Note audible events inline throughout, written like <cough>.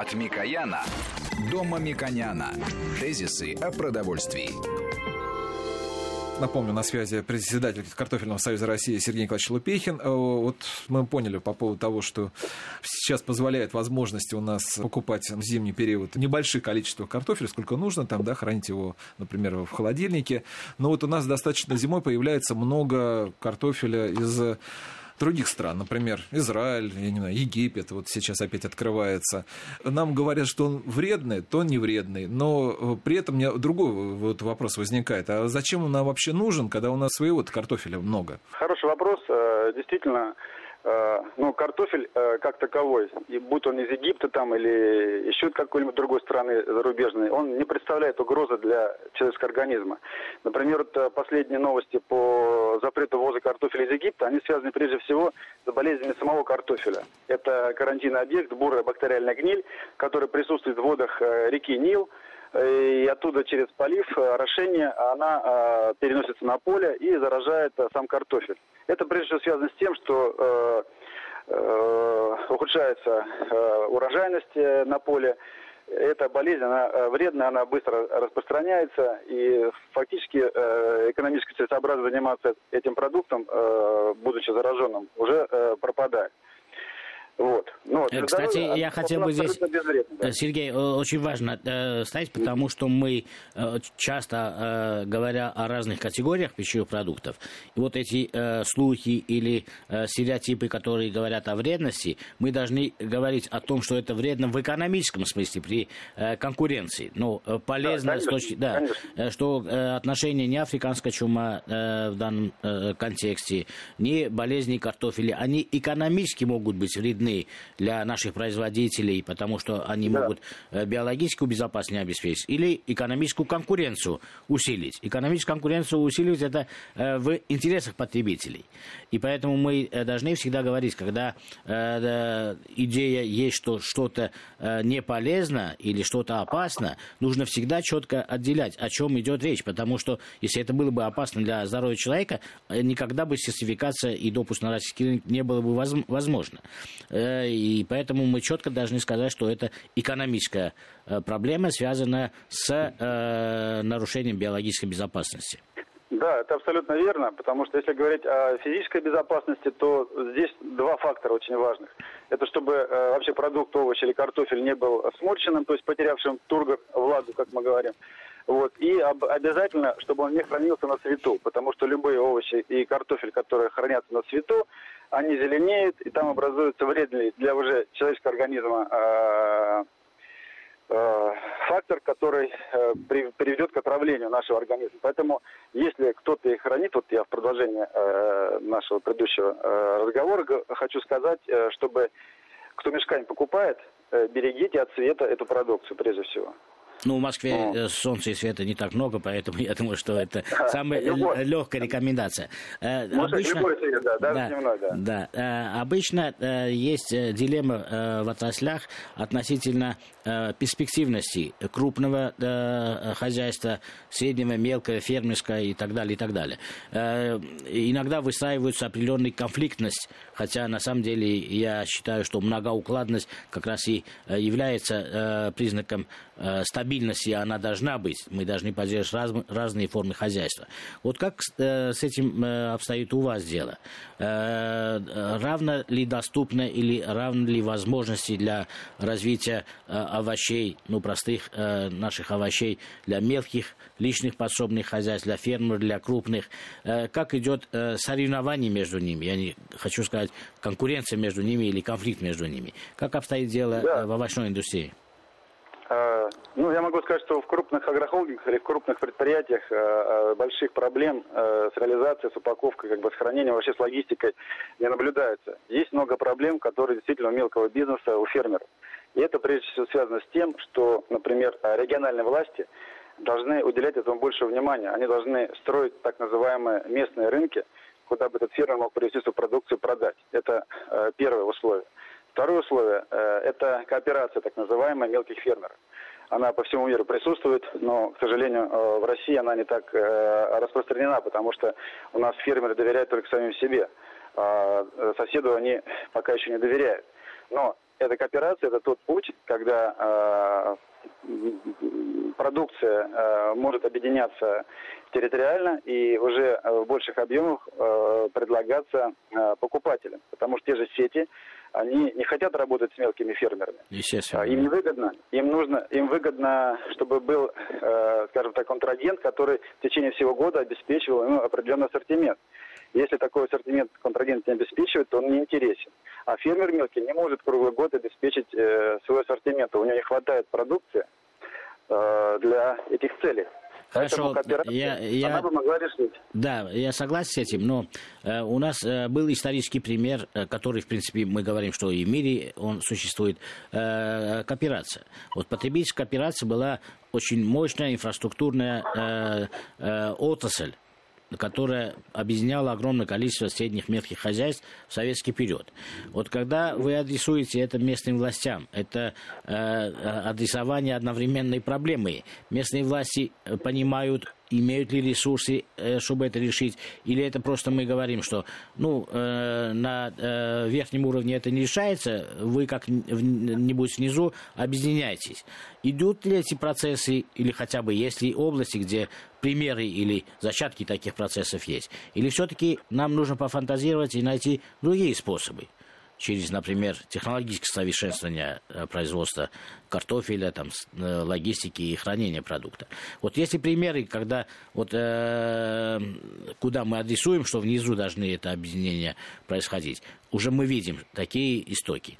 От Микояна до Мамиконяна. Тезисы о продовольствии. Напомню, на связи председатель Картофельного союза России Сергей Николаевич Лупехин. Э, вот мы поняли по поводу того, что сейчас позволяет возможности у нас покупать в зимний период небольшое количество картофеля, сколько нужно, там, да, хранить его, например, в холодильнике. Но вот у нас достаточно зимой появляется много картофеля из других стран, например, Израиль, я не знаю, Египет, вот сейчас опять открывается. Нам говорят, что он вредный, то не вредный, но э, при этом меня другой вот вопрос возникает. А зачем он нам вообще нужен, когда у нас своего картофеля много? Хороший вопрос. Э, действительно, ну, картофель э, как таковой, и будь он из Египта там или еще какой-нибудь другой страны зарубежной, он не представляет угрозы для человеческого организма. Например, вот э, последние новости по запрету ввоза картофеля из Египта, они связаны прежде всего с болезнями самого картофеля. Это карантинный объект, бурая бактериальная гниль, который присутствует в водах реки Нил, и оттуда через полив, орошение, она переносится на поле и заражает сам картофель. Это прежде всего связано с тем, что э, э, ухудшается э, урожайность э, на поле. Эта болезнь, она э, вредная, она быстро распространяется, и фактически э, экономически целесообразно заниматься этим продуктом, э, будучи зараженным, уже э, пропадает. Вот. Но ну, Кстати, здоровья, я хотел бы здесь, да. Сергей, очень важно э, ставить, потому что мы э, часто, э, говоря о разных категориях пищевых продуктов, и вот эти э, слухи или э, стереотипы, которые говорят о вредности, мы должны говорить о том, что это вредно в экономическом смысле при э, конкуренции. Э, полезно да, с точки... Да, э, что э, отношения не африканская чума э, в данном э, контексте, не болезни картофеля, они экономически могут быть вредны нужны для наших производителей, потому что они да. могут э, биологическую безопасность обеспечить, или экономическую конкуренцию усилить. Экономическую конкуренцию усиливать это э, в интересах потребителей. И поэтому мы э, должны всегда говорить, когда идея есть, что что-то не полезно или что-то опасно, нужно всегда четко отделять, о чем идет речь. Потому что если это было бы опасно для здоровья человека, никогда бы сертификация и допуск на российский рынок не было бы возможно. Э, и поэтому мы четко должны сказать, что это экономическая э, проблема, связанная с э, нарушением биологической безопасности. Да, это абсолютно верно, потому что если говорить о физической безопасности, то здесь два фактора очень важных. Это чтобы э, вообще продукт, овощ или картофель не был сморщенным, то есть потерявшим тургор, влагу, как мы говорим. Вот. И об, обязательно, чтобы он не хранился на свету, потому что любые овощи и картофель, которые хранятся на свету, они зеленеют, и там образуется вредный для уже человеческого организма э, э, фактор, который э, при, приведет к отравлению нашего организма. Поэтому, если кто-то их хранит, вот я в продолжение э, нашего предыдущего э, разговора хочу сказать, э, чтобы кто мешками покупает, э, берегите от света эту продукцию прежде всего. Ну, в Москве О. солнца и света не так много, поэтому <laughs> я думаю, что это <laughs> самая легкая рекомендация. Э, обычно, любой свет, да, даже да, дневной, да. да. Э, обычно есть дилемма в отраслях относительно перспективности крупного хозяйства, среднего, мелкого, фермерского и так далее, и так далее. Иногда выстраивается определенная конфликтность, хотя на самом деле я считаю, что многоукладность как раз и является признаком стабильности стабильности она должна быть. Мы должны поддерживать раз, разные формы хозяйства. Вот как э, с этим э, обстоит у вас дело? Э, равно ли доступно или равны ли возможности для развития э, овощей, ну, простых э, наших овощей для мелких личных подсобных хозяйств, для фермеров, для крупных? Э, как идет э, соревнование между ними? Я не хочу сказать конкуренция между ними или конфликт между ними. Как обстоит дело да. э, в овощной индустрии? А, ну, я могу сказать, что в крупных агрохолдингах или в крупных предприятиях э, э, больших проблем с реализацией, с упаковкой, как бы с хранением, вообще с логистикой не наблюдается. Есть много проблем, которые действительно у мелкого бизнеса, у фермеров. И это прежде всего связано с тем, что, например, региональные власти должны уделять этому больше внимания. Они должны строить так называемые местные рынки, куда бы этот фермер мог привезти свою продукцию продать. Это первое условие. Второе условие э, – это кооперация, так называемая, мелких фермеров. Она по всему миру присутствует, но, к сожалению, э, в России она не так э, распространена, потому что у нас фермеры доверяют только самим себе, а соседу они пока еще не доверяют. Но эта кооперация – это тот путь, когда продукция э, может объединяться территориально и уже в больших объемах э, предлагаться э, покупателям. Потому что те же сети, они не хотят работать с мелкими фермерами. Естественно. Им не выгодно. Им нужно, им выгодно, чтобы был, э, скажем так, контрагент, который в течение всего года обеспечивал ему определенный ассортимент. Если такой ассортимент контрагент не обеспечивает, то он не интересен. А фермер мелкий не может круглый год обеспечить э, свой ассортимент. У него не хватает продукции э, для этих целей. Хорошо, я, я, она бы могла решить. Да, я согласен с этим, но э, у нас э, был исторический пример, э, который, в принципе, мы говорим, что и в мире он существует, э, кооперация. Вот потребительская кооперация была очень мощная инфраструктурная э, э, отрасль которая объединяла огромное количество средних мелких хозяйств в советский период. Вот когда вы адресуете это местным властям, это э, адресование одновременной проблемы. Местные власти понимают имеют ли ресурсы, э, чтобы это решить, или это просто мы говорим, что ну, э, на э, верхнем уровне это не решается, вы как-нибудь снизу объединяйтесь. Идут ли эти процессы, или хотя бы есть ли области, где примеры или зачатки таких процессов есть? Или все-таки нам нужно пофантазировать и найти другие способы? Через, например, технологическое совершенствование э, производства картофеля, там, э, логистики и хранения продукта. Вот есть и примеры, когда вот э, куда мы адресуем, что внизу должны это объединения происходить, уже мы видим такие истоки.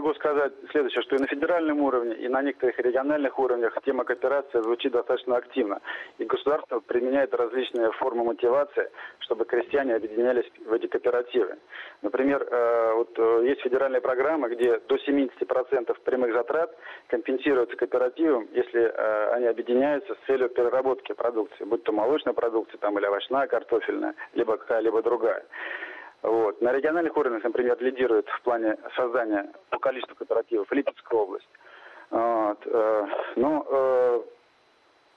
Могу сказать следующее, что и на федеральном уровне, и на некоторых региональных уровнях тема кооперации звучит достаточно активно. И государство применяет различные формы мотивации, чтобы крестьяне объединялись в эти кооперативы. Например, э, вот э, есть федеральные программы, где до 70% прямых затрат компенсируются кооперативом, если э, они объединяются с целью переработки продукции, будь то молочная продукция там, или овощная, картофельная, либо какая-либо другая. Вот. На региональных уровнях, например, лидирует в плане создания по количеству кооперативов Липецкая область. Вот. Э, но э,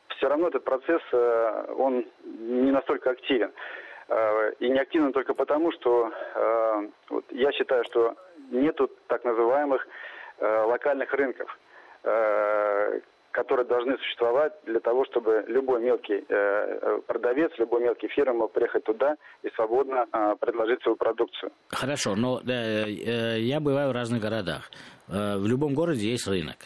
все равно этот процесс, э, он не настолько активен. И не активен только потому, что вот я считаю, что нету так называемых локальных рынков, которые должны существовать для того, чтобы любой мелкий э, продавец, любой мелкий фирма мог приехать туда и свободно э, предложить свою продукцию. Хорошо, но э, э, я бываю в разных городах. Э, в любом городе есть рынок.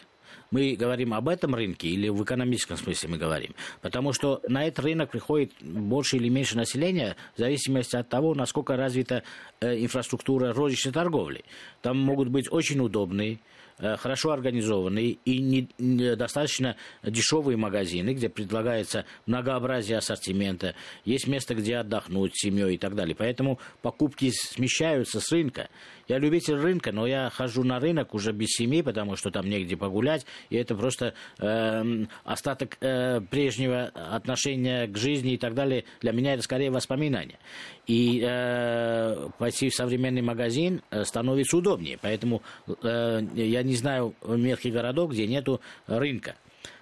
Мы говорим об этом рынке или в экономическом смысле мы говорим? Потому что на этот рынок приходит больше или меньше населения в зависимости от того, насколько развита э, инфраструктура розничной торговли. Там могут быть очень удобные Э, хорошо организованные и не, достаточно дешевые магазины, где предлагается многообразие ассортимента, есть место, где отдохнуть с семьей и так далее. Поэтому покупки смещаются с рынка. Я любитель рынка, но я хожу на рынок уже без семьи, потому что там негде погулять, и это просто э, остаток э, прежнего отношения к жизни и так далее. Для меня это скорее воспоминание. И э, пойти в современный магазин э, становится удобнее. Поэтому э, я не знаю мелких городов, где нету рынка.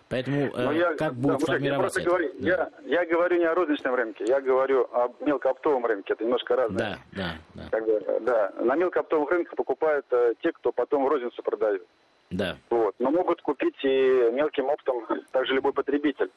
Поэтому э, я, как будет да, формироваться я, говорю, да. я, я говорю не о розничном рынке, я говорю о мелкооптовом рынке. Это немножко разное. Да, да, да. Как бы, да. На мелкооптовом рынке покупают э, те, кто потом в розницу продают. Да. Вот. Но могут купить и мелким оптом <laughs> также любой потребитель.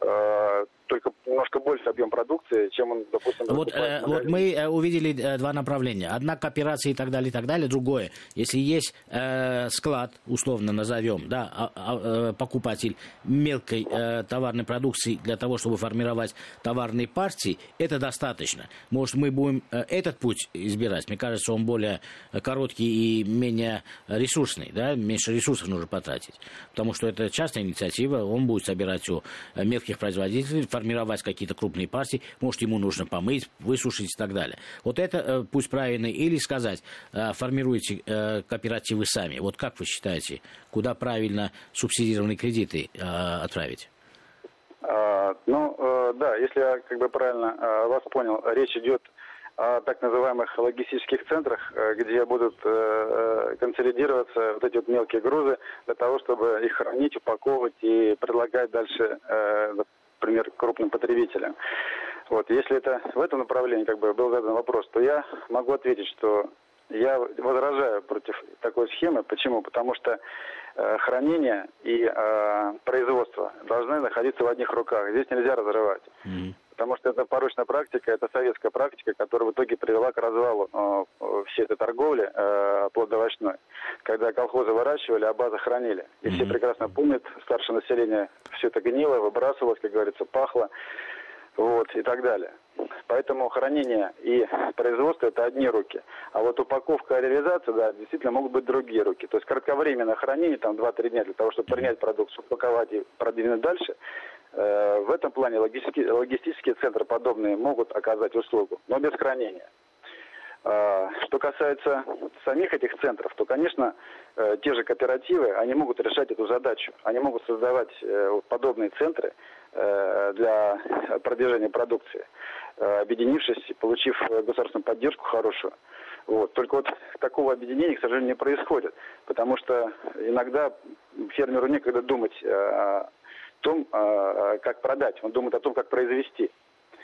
Э, только немножко больше объем продукции, чем он, допустим... Вот, э, вот мы э, увидели э, два направления. Одна кооперация и так далее, и так далее. Другое, если есть э, склад, условно назовем, да, а, а, э, покупатель мелкой э, товарной продукции для того, чтобы формировать товарные партии, это достаточно. Может, мы будем э, этот путь избирать. Мне кажется, он более короткий и менее ресурсный, да, меньше ресурсов нужно потратить. Потому что это частная инициатива, он будет собирать у мелких производителей, формировать какие-то крупные партии, может, ему нужно помыть, высушить и так далее. Вот это э, пусть правильно. Или сказать, э, формируйте э, кооперативы сами. Вот как вы считаете, куда правильно субсидированные кредиты отправить? А, ну, да, если я как бы правильно вас понял, речь идет о так называемых логистических центрах, где будут консолидироваться вот эти вот мелкие грузы для того, чтобы их хранить, упаковывать и предлагать дальше например, крупным потребителям. Вот, если это в этом направлении как бы был задан вопрос, то я могу ответить, что я возражаю против такой схемы. Почему? Потому что э, хранение и э, производство должны находиться в одних руках. Здесь нельзя разрывать. Mm-hmm. Потому что это порочная практика, это советская практика, которая в итоге привела к развалу э, всей этой торговли э, плодовочной. Когда колхозы выращивали, а базы хранили. И все прекрасно помнят, старшее население все это гнило, выбрасывалось, как говорится, пахло вот, и так далее. Поэтому хранение и производство это одни руки. А вот упаковка и реализация, да, действительно могут быть другие руки. То есть кратковременное хранение, там 2-3 дня для того, чтобы принять продукцию, упаковать и продвинуть дальше. Э, в этом плане логистические, логистические центры подобные могут оказать услугу, но без хранения. Э, что касается самих этих центров, то, конечно, э, те же кооперативы, они могут решать эту задачу. Они могут создавать подобные центры, для продвижения продукции, объединившись, получив государственную поддержку хорошую. Вот. Только вот такого объединения, к сожалению, не происходит, потому что иногда фермеру некогда думать том, как продать, он думает о том, как произвести.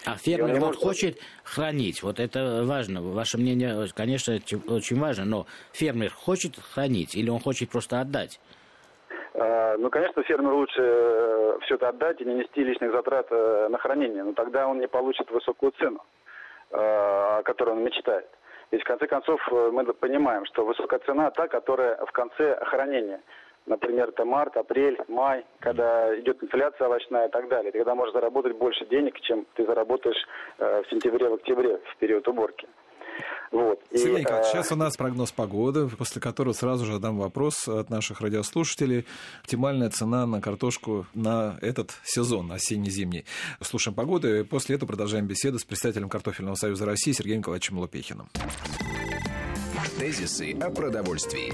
А фермер вот может... хочет хранить, вот это важно, ваше мнение, конечно, очень важно, но фермер хочет хранить или он хочет просто отдать? А, ну, конечно, фермеру лучше э, все это отдать и не нести лишних затрат э, на хранение, но тогда он не получит высокую цену, э, о которой он мечтает. Ведь в конце концов мы понимаем, что высокая цена та, которая в конце хранения. Например, это март, апрель, май, когда идет инфляция овощная и так далее. Ты когда можешь заработать больше денег, чем ты заработаешь в сентябре, в октябре, в период уборки. Вот. Сергей Николаевич, а... сейчас у нас прогноз погоды, после которого сразу же задам вопрос от наших радиослушателей. Оптимальная цена на картошку на этот сезон, осенне-зимний. Слушаем погоду, и после этого продолжаем беседу с представителем Картофельного союза России Сергеем Николаевичем Лопехиным. Тезисы о продовольствии.